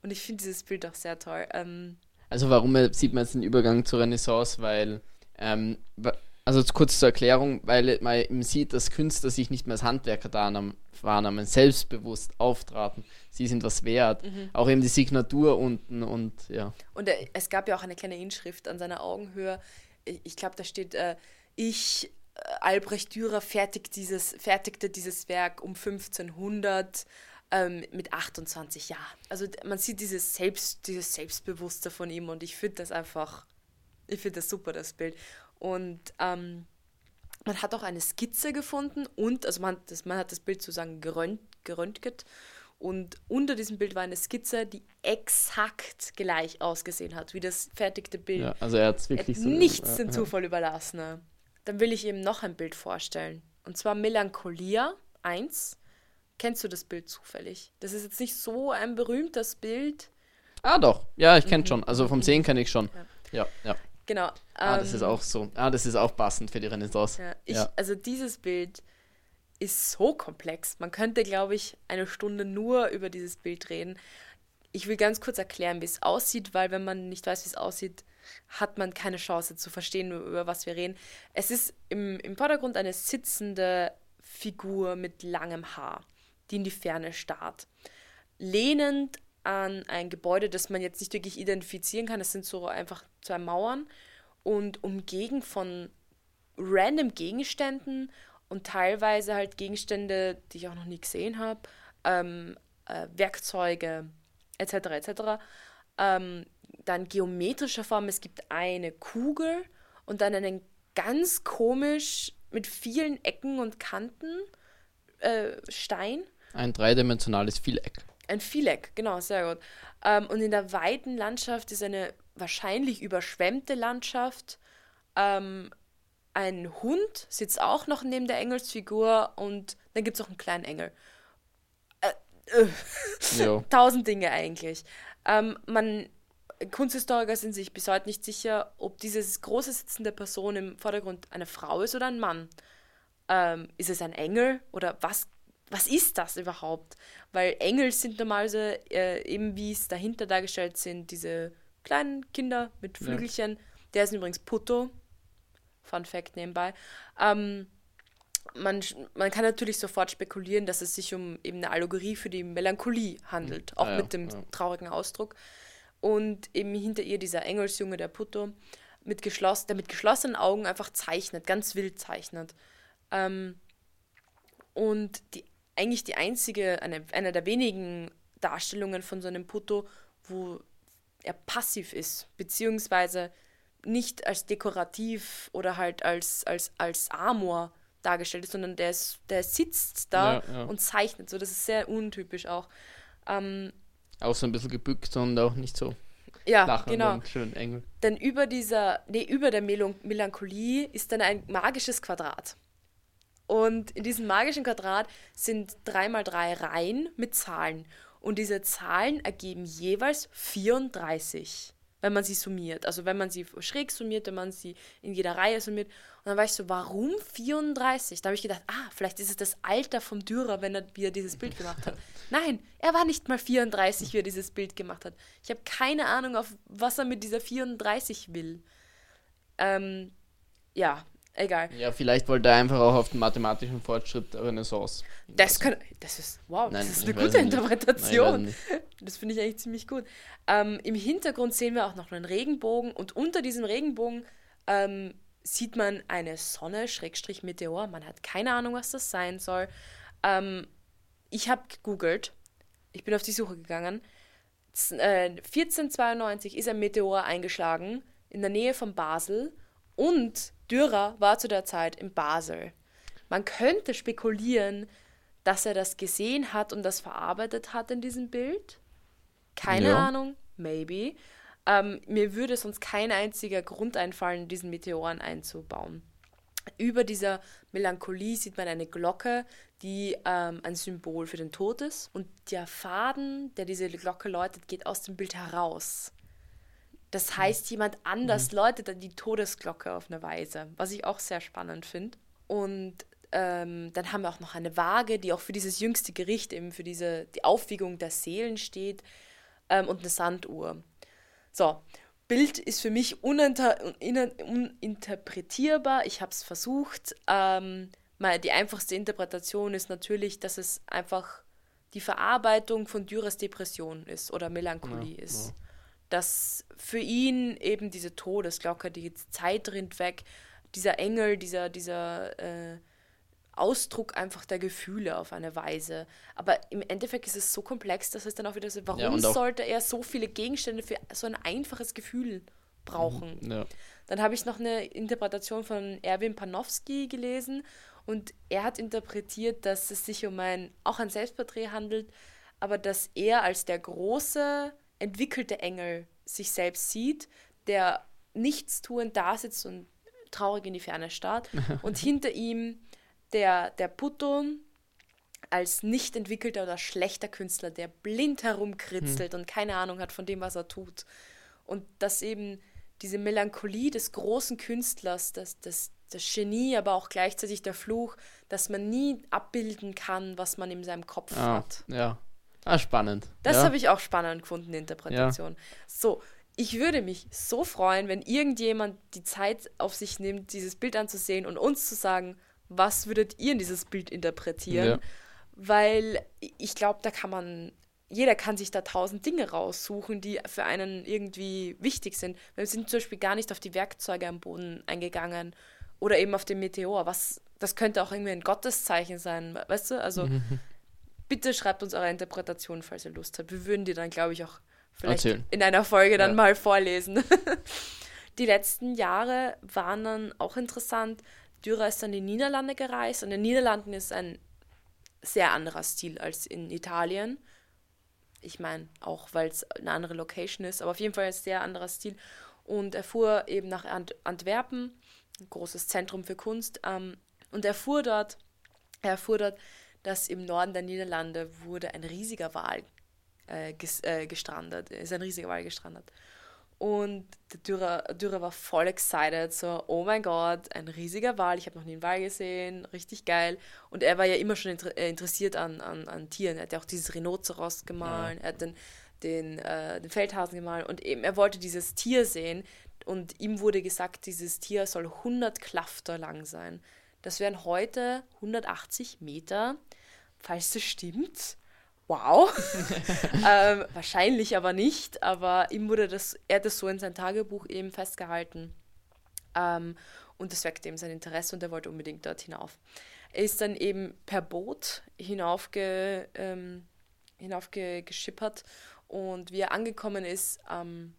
Und ich finde dieses Bild auch sehr toll. Ähm, also warum sieht man jetzt den Übergang zur Renaissance? Weil ähm, also kurz zur Erklärung, weil man eben sieht, dass Künstler sich nicht mehr als Handwerker wahrnahmen, selbstbewusst auftraten. Sie sind was wert. Mhm. Auch eben die Signatur unten und ja. Und äh, es gab ja auch eine kleine Inschrift an seiner Augenhöhe. Ich, glaube, da steht, äh, ich, äh, Albrecht Dürer, fertigt dieses, fertigte dieses Werk um 1500 ähm, mit 28 Jahren. Also man sieht dieses, Selbst, dieses Selbstbewusste von ihm und ich finde das einfach, ich finde das super, das Bild. Und ähm, man hat auch eine Skizze gefunden und, also man, das, man hat das Bild sozusagen gerönt, geröntget und unter diesem Bild war eine Skizze, die exakt gleich ausgesehen hat, wie das fertigte Bild. Ja, also er hat es wirklich so. Nichts ja, dem Zufall ja. überlassen. Ne? Dann will ich eben noch ein Bild vorstellen. Und zwar Melancholia 1. Kennst du das Bild zufällig? Das ist jetzt nicht so ein berühmtes Bild. Ah, doch. Ja, ich kenne mhm. schon. Also vom Sehen kenne ich schon. Ja, ja. Genau. Ah, das ist ähm, auch so. Ah, das ist auch passend für die Renaissance. Ja, ich, ja. Also dieses Bild ist so komplex. Man könnte, glaube ich, eine Stunde nur über dieses Bild reden. Ich will ganz kurz erklären, wie es aussieht, weil wenn man nicht weiß, wie es aussieht, hat man keine Chance zu verstehen, über was wir reden. Es ist im, im Vordergrund eine sitzende Figur mit langem Haar, die in die Ferne starrt. Lehnend an ein Gebäude, das man jetzt nicht wirklich identifizieren kann. Es sind so einfach zwei Mauern und umgeben von random Gegenständen und teilweise halt Gegenstände, die ich auch noch nie gesehen habe, ähm, äh, Werkzeuge etc. etc. Ähm, dann geometrische Form. Es gibt eine Kugel und dann einen ganz komisch mit vielen Ecken und Kanten äh, Stein. Ein dreidimensionales Vieleck. Ein Vieleck, genau, sehr gut. Ähm, und in der weiten Landschaft ist eine wahrscheinlich überschwemmte Landschaft. Ähm, ein Hund sitzt auch noch neben der Engelsfigur und dann gibt es auch einen kleinen Engel. Äh, äh. Tausend Dinge eigentlich. Ähm, man, Kunsthistoriker sind sich bis heute nicht sicher, ob diese große sitzende Person im Vordergrund eine Frau ist oder ein Mann. Ähm, ist es ein Engel oder was was ist das überhaupt? Weil Engel sind normalerweise äh, eben wie es dahinter dargestellt sind, diese kleinen Kinder mit Flügelchen. Ja. Der ist übrigens Putto. Fun Fact nebenbei. Ähm, man, man kann natürlich sofort spekulieren, dass es sich um eben eine Allegorie für die Melancholie handelt, auch ah, ja, mit dem ja. traurigen Ausdruck. Und eben hinter ihr dieser Engelsjunge, der Putto, mit geschloss, der mit geschlossenen Augen einfach zeichnet, ganz wild zeichnet. Ähm, und die eigentlich die einzige, eine, eine der wenigen Darstellungen von so einem Putto, wo er passiv ist, beziehungsweise nicht als dekorativ oder halt als, als, als Amor dargestellt ist, sondern der, ist, der sitzt da ja, ja. und zeichnet. So, das ist sehr untypisch auch. Ähm, auch so ein bisschen gebückt und auch nicht so. Ja, genau. schön eng. Denn über dieser, nee, über der Mel Melancholie ist dann ein magisches Quadrat. Und in diesem magischen Quadrat sind 3 mal 3 Reihen mit Zahlen. Und diese Zahlen ergeben jeweils 34 wenn man sie summiert. Also wenn man sie schräg summiert, wenn man sie in jeder Reihe summiert. Und dann war ich so, warum 34? Da habe ich gedacht, ah, vielleicht ist es das Alter vom Dürer, wenn er wieder dieses Bild gemacht hat. Nein, er war nicht mal 34, wie er dieses Bild gemacht hat. Ich habe keine Ahnung, auf was er mit dieser 34 will. Ähm, ja, egal. Ja, vielleicht wollte er einfach auch auf den mathematischen Fortschritt Renaissance. Das, kann, das ist, wow, Nein, das ist eine gute Interpretation. Nein, das finde ich eigentlich ziemlich gut. Ähm, Im Hintergrund sehen wir auch noch einen Regenbogen und unter diesem Regenbogen ähm, sieht man eine Sonne, Schrägstrich Meteor. Man hat keine Ahnung, was das sein soll. Ähm, ich habe gegoogelt, ich bin auf die Suche gegangen. Z äh, 1492 ist ein Meteor eingeschlagen in der Nähe von Basel und Dürer war zu der Zeit in Basel. Man könnte spekulieren, dass er das gesehen hat und das verarbeitet hat in diesem Bild. Keine ja. Ahnung, maybe. Ähm, mir würde sonst kein einziger Grund einfallen, diesen Meteoren einzubauen. Über dieser Melancholie sieht man eine Glocke, die ähm, ein Symbol für den Tod ist. Und der Faden, der diese Glocke läutet, geht aus dem Bild heraus. Das heißt, jemand anders mhm. läutet dann die Todesglocke auf eine Weise, was ich auch sehr spannend finde. Und ähm, dann haben wir auch noch eine Waage, die auch für dieses jüngste Gericht, eben für diese, die Aufwiegung der Seelen steht ähm, und eine Sanduhr. So, Bild ist für mich uninter uninterpretierbar. Ich habe es versucht. Ähm, mal, die einfachste Interpretation ist natürlich, dass es einfach die Verarbeitung von Dürers Depression ist oder Melancholie ja, ist. Ja dass für ihn eben diese Todesglocke, die Zeit rinnt weg, dieser Engel, dieser, dieser äh, Ausdruck einfach der Gefühle auf eine Weise. Aber im Endeffekt ist es so komplex, dass es dann auch wieder so, warum ja, sollte er so viele Gegenstände für so ein einfaches Gefühl brauchen? Mhm, ja. Dann habe ich noch eine Interpretation von Erwin Panofsky gelesen und er hat interpretiert, dass es sich um ein, auch ein Selbstporträt handelt, aber dass er als der große entwickelte Engel sich selbst sieht, der nichtstuend da sitzt und traurig in die Ferne starrt. und hinter ihm der, der Putto als nicht entwickelter oder schlechter Künstler, der blind herumkritzelt hm. und keine Ahnung hat von dem, was er tut. Und dass eben diese Melancholie des großen Künstlers, das, das, das Genie, aber auch gleichzeitig der Fluch, dass man nie abbilden kann, was man in seinem Kopf ah, hat. Ja, Ah, spannend. Das ja. habe ich auch spannend gefunden, die Interpretation. Ja. So, ich würde mich so freuen, wenn irgendjemand die Zeit auf sich nimmt, dieses Bild anzusehen und uns zu sagen, was würdet ihr in dieses Bild interpretieren? Ja. Weil ich glaube, da kann man, jeder kann sich da tausend Dinge raussuchen, die für einen irgendwie wichtig sind. Wir sind zum Beispiel gar nicht auf die Werkzeuge am Boden eingegangen oder eben auf den Meteor. Was, das könnte auch irgendwie ein Gotteszeichen sein, weißt du? Also bitte schreibt uns eure Interpretation, falls ihr Lust habt. Wir würden die dann, glaube ich, auch vielleicht Erzählen. in einer Folge dann ja. mal vorlesen. die letzten Jahre waren dann auch interessant. Dürer ist dann in die Niederlande gereist und in den Niederlanden ist ein sehr anderer Stil als in Italien. Ich meine, auch weil es eine andere Location ist, aber auf jeden Fall ein sehr anderer Stil. Und er fuhr eben nach Ant Antwerpen, ein großes Zentrum für Kunst, ähm, und er fuhr dort, er fuhr dort dass im Norden der Niederlande wurde ein riesiger Wal äh, ges äh, gestrandet, ist ein riesiger Wal gestrandet. Und der Dürer, Dürer war voll excited, so, oh mein Gott, ein riesiger Wal, ich habe noch nie einen Wal gesehen, richtig geil. Und er war ja immer schon inter äh, interessiert an, an, an Tieren. Er hat ja auch dieses Rhinoceros gemahlen, ja. er hat den, den, äh, den Feldhasen gemahlen und eben, er wollte dieses Tier sehen und ihm wurde gesagt, dieses Tier soll 100 Klafter lang sein. Das wären heute 180 Meter falls das stimmt. Wow. ähm, wahrscheinlich aber nicht, aber ihm wurde das, er hat das so in sein Tagebuch eben festgehalten. Ähm, und das weckte ihm sein Interesse und er wollte unbedingt dort hinauf. Er ist dann eben per Boot hinaufge, ähm, hinaufgeschippert und wie er angekommen ist, ähm,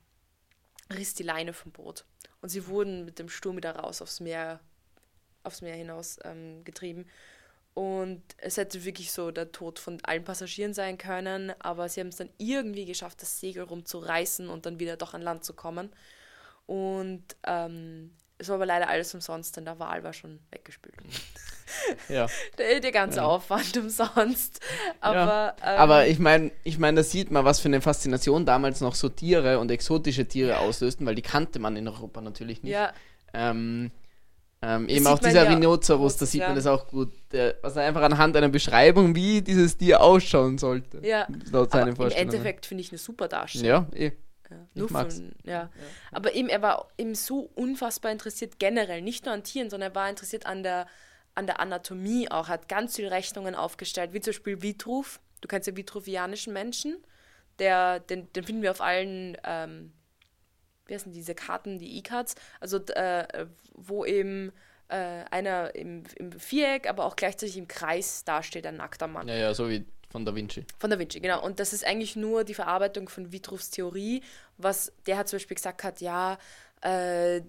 riss die Leine vom Boot. Und sie wurden mit dem Sturm wieder raus aufs Meer aufs Meer hinaus ähm, getrieben. Und es hätte wirklich so der Tod von allen Passagieren sein können, aber sie haben es dann irgendwie geschafft, das Segel rumzureißen und dann wieder doch an Land zu kommen. Und ähm, es war aber leider alles umsonst, denn der Wal war schon weggespült. Ja. der, der ganze ja. Aufwand umsonst. Aber, ja. ähm, aber ich meine, ich mein, da sieht man, was für eine Faszination damals noch so Tiere und exotische Tiere auslösten, weil die kannte man in Europa natürlich nicht. Ja. Ähm, ähm, eben auch dieser ja Rhinoceros, da sieht man das auch gut. Der, also einfach anhand einer Beschreibung, wie dieses Tier ausschauen sollte. Ja. Laut seinen Aber Im Endeffekt finde ich eine super Darstellung. Ja, eh. Ja, nur von, ja. ja. Aber eben, er war eben so unfassbar interessiert generell, nicht nur an Tieren, sondern er war interessiert an der, an der Anatomie auch, hat ganz viele Rechnungen aufgestellt, wie zum Beispiel Vitruv. Du kennst ja vitruvianischen Menschen, der, den, den finden wir auf allen ähm, wie heißen diese Karten, die E-Cards, also äh, wo eben äh, einer im, im, Viereck, aber auch gleichzeitig im Kreis dasteht, ein nackter Mann. Ja, ja, so wie von Da Vinci. Von Da Vinci, genau. Und das ist eigentlich nur die Verarbeitung von Vitruvs Theorie, was der hat zum Beispiel gesagt hat, ja, äh,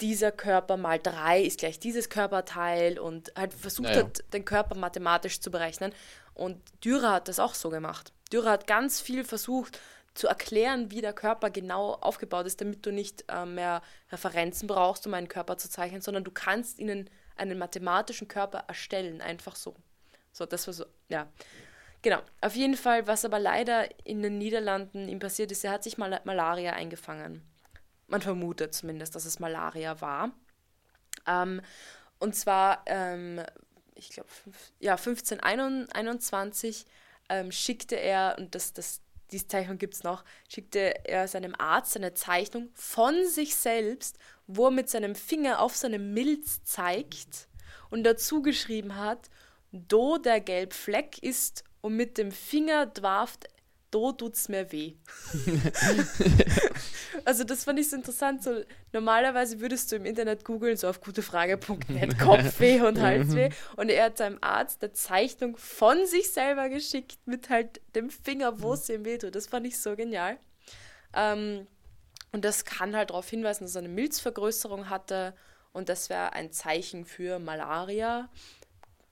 dieser Körper mal drei ist gleich dieses Körperteil und halt versucht ja, ja. hat, den Körper mathematisch zu berechnen. Und Dürer hat das auch so gemacht. Dürer hat ganz viel versucht, zu erklären, wie der Körper genau aufgebaut ist, damit du nicht äh, mehr Referenzen brauchst, um einen Körper zu zeichnen, sondern du kannst ihnen einen mathematischen Körper erstellen, einfach so. So, das war so, ja. Genau, auf jeden Fall, was aber leider in den Niederlanden ihm passiert ist, er hat sich Mal Malaria eingefangen. Man vermutet zumindest, dass es Malaria war. Ähm, und zwar, ähm, ich glaube, ja, 1521 ähm, schickte er, und das, das diese Zeichnung gibt es noch, schickte er seinem Arzt eine Zeichnung von sich selbst, wo er mit seinem Finger auf seine Milz zeigt und dazu geschrieben hat, do der gelb Fleck ist und mit dem Finger dwarft da tut's mir weh. also das fand ich so interessant. So, normalerweise würdest du im Internet googeln, so auf gutefrage.net, Kopfweh und Halsweh. Und er hat seinem Arzt eine Zeichnung von sich selber geschickt mit halt dem Finger, wo es ihm weh tut. Das fand ich so genial. Ähm, und das kann halt darauf hinweisen, dass er eine Milzvergrößerung hatte. Und das wäre ein Zeichen für Malaria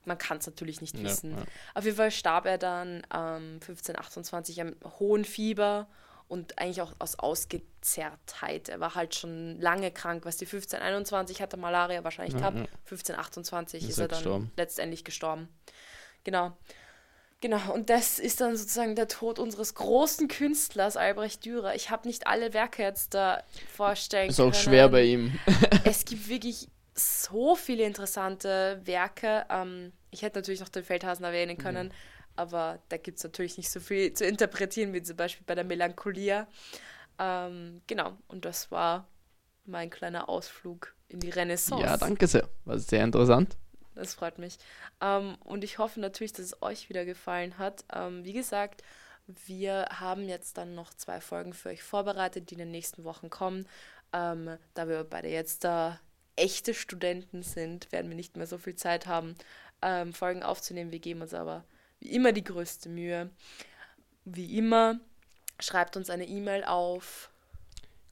man kann es natürlich nicht ja, wissen. Ja. Auf jeden Fall starb er dann ähm, 1528 am hohen Fieber und eigentlich auch aus Ausgezerrtheit. Er war halt schon lange krank. Was die 1521 hatte Malaria wahrscheinlich ja, gehabt. Ja. 1528 ist, ist er dann gestorben. letztendlich gestorben. Genau. Genau, und das ist dann sozusagen der Tod unseres großen Künstlers Albrecht Dürer. Ich habe nicht alle Werke jetzt da vorstellen Ist auch schwer bei ihm. es gibt wirklich so viele interessante Werke. Ähm, ich hätte natürlich noch den Feldhasen erwähnen mhm. können, mhm. aber da gibt es natürlich nicht so viel zu interpretieren, wie zum Beispiel bei der Melancholia. Ähm, genau, und das war mein kleiner Ausflug in die Renaissance. Ja, danke sehr. War sehr interessant. Das freut mich. Ähm, und ich hoffe natürlich, dass es euch wieder gefallen hat. Ähm, wie gesagt, wir haben jetzt dann noch zwei Folgen für euch vorbereitet, die in den nächsten Wochen kommen. Ähm, da wir beide jetzt da echte Studenten sind, werden wir nicht mehr so viel Zeit haben, ähm, Folgen aufzunehmen. Wir geben uns aber wie immer die größte Mühe. Wie immer, schreibt uns eine E-Mail auf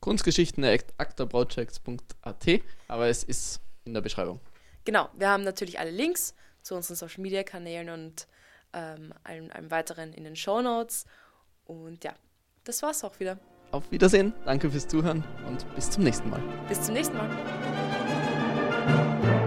kunstgeschichten.actorprojects.at, aber es ist in der Beschreibung. Genau, wir haben natürlich alle Links zu unseren Social Media Kanälen und ähm, allem, allem weiteren in den Show Notes. Und ja, das war's auch wieder. Auf Wiedersehen, danke fürs Zuhören und bis zum nächsten Mal. Bis zum nächsten Mal. Thank you.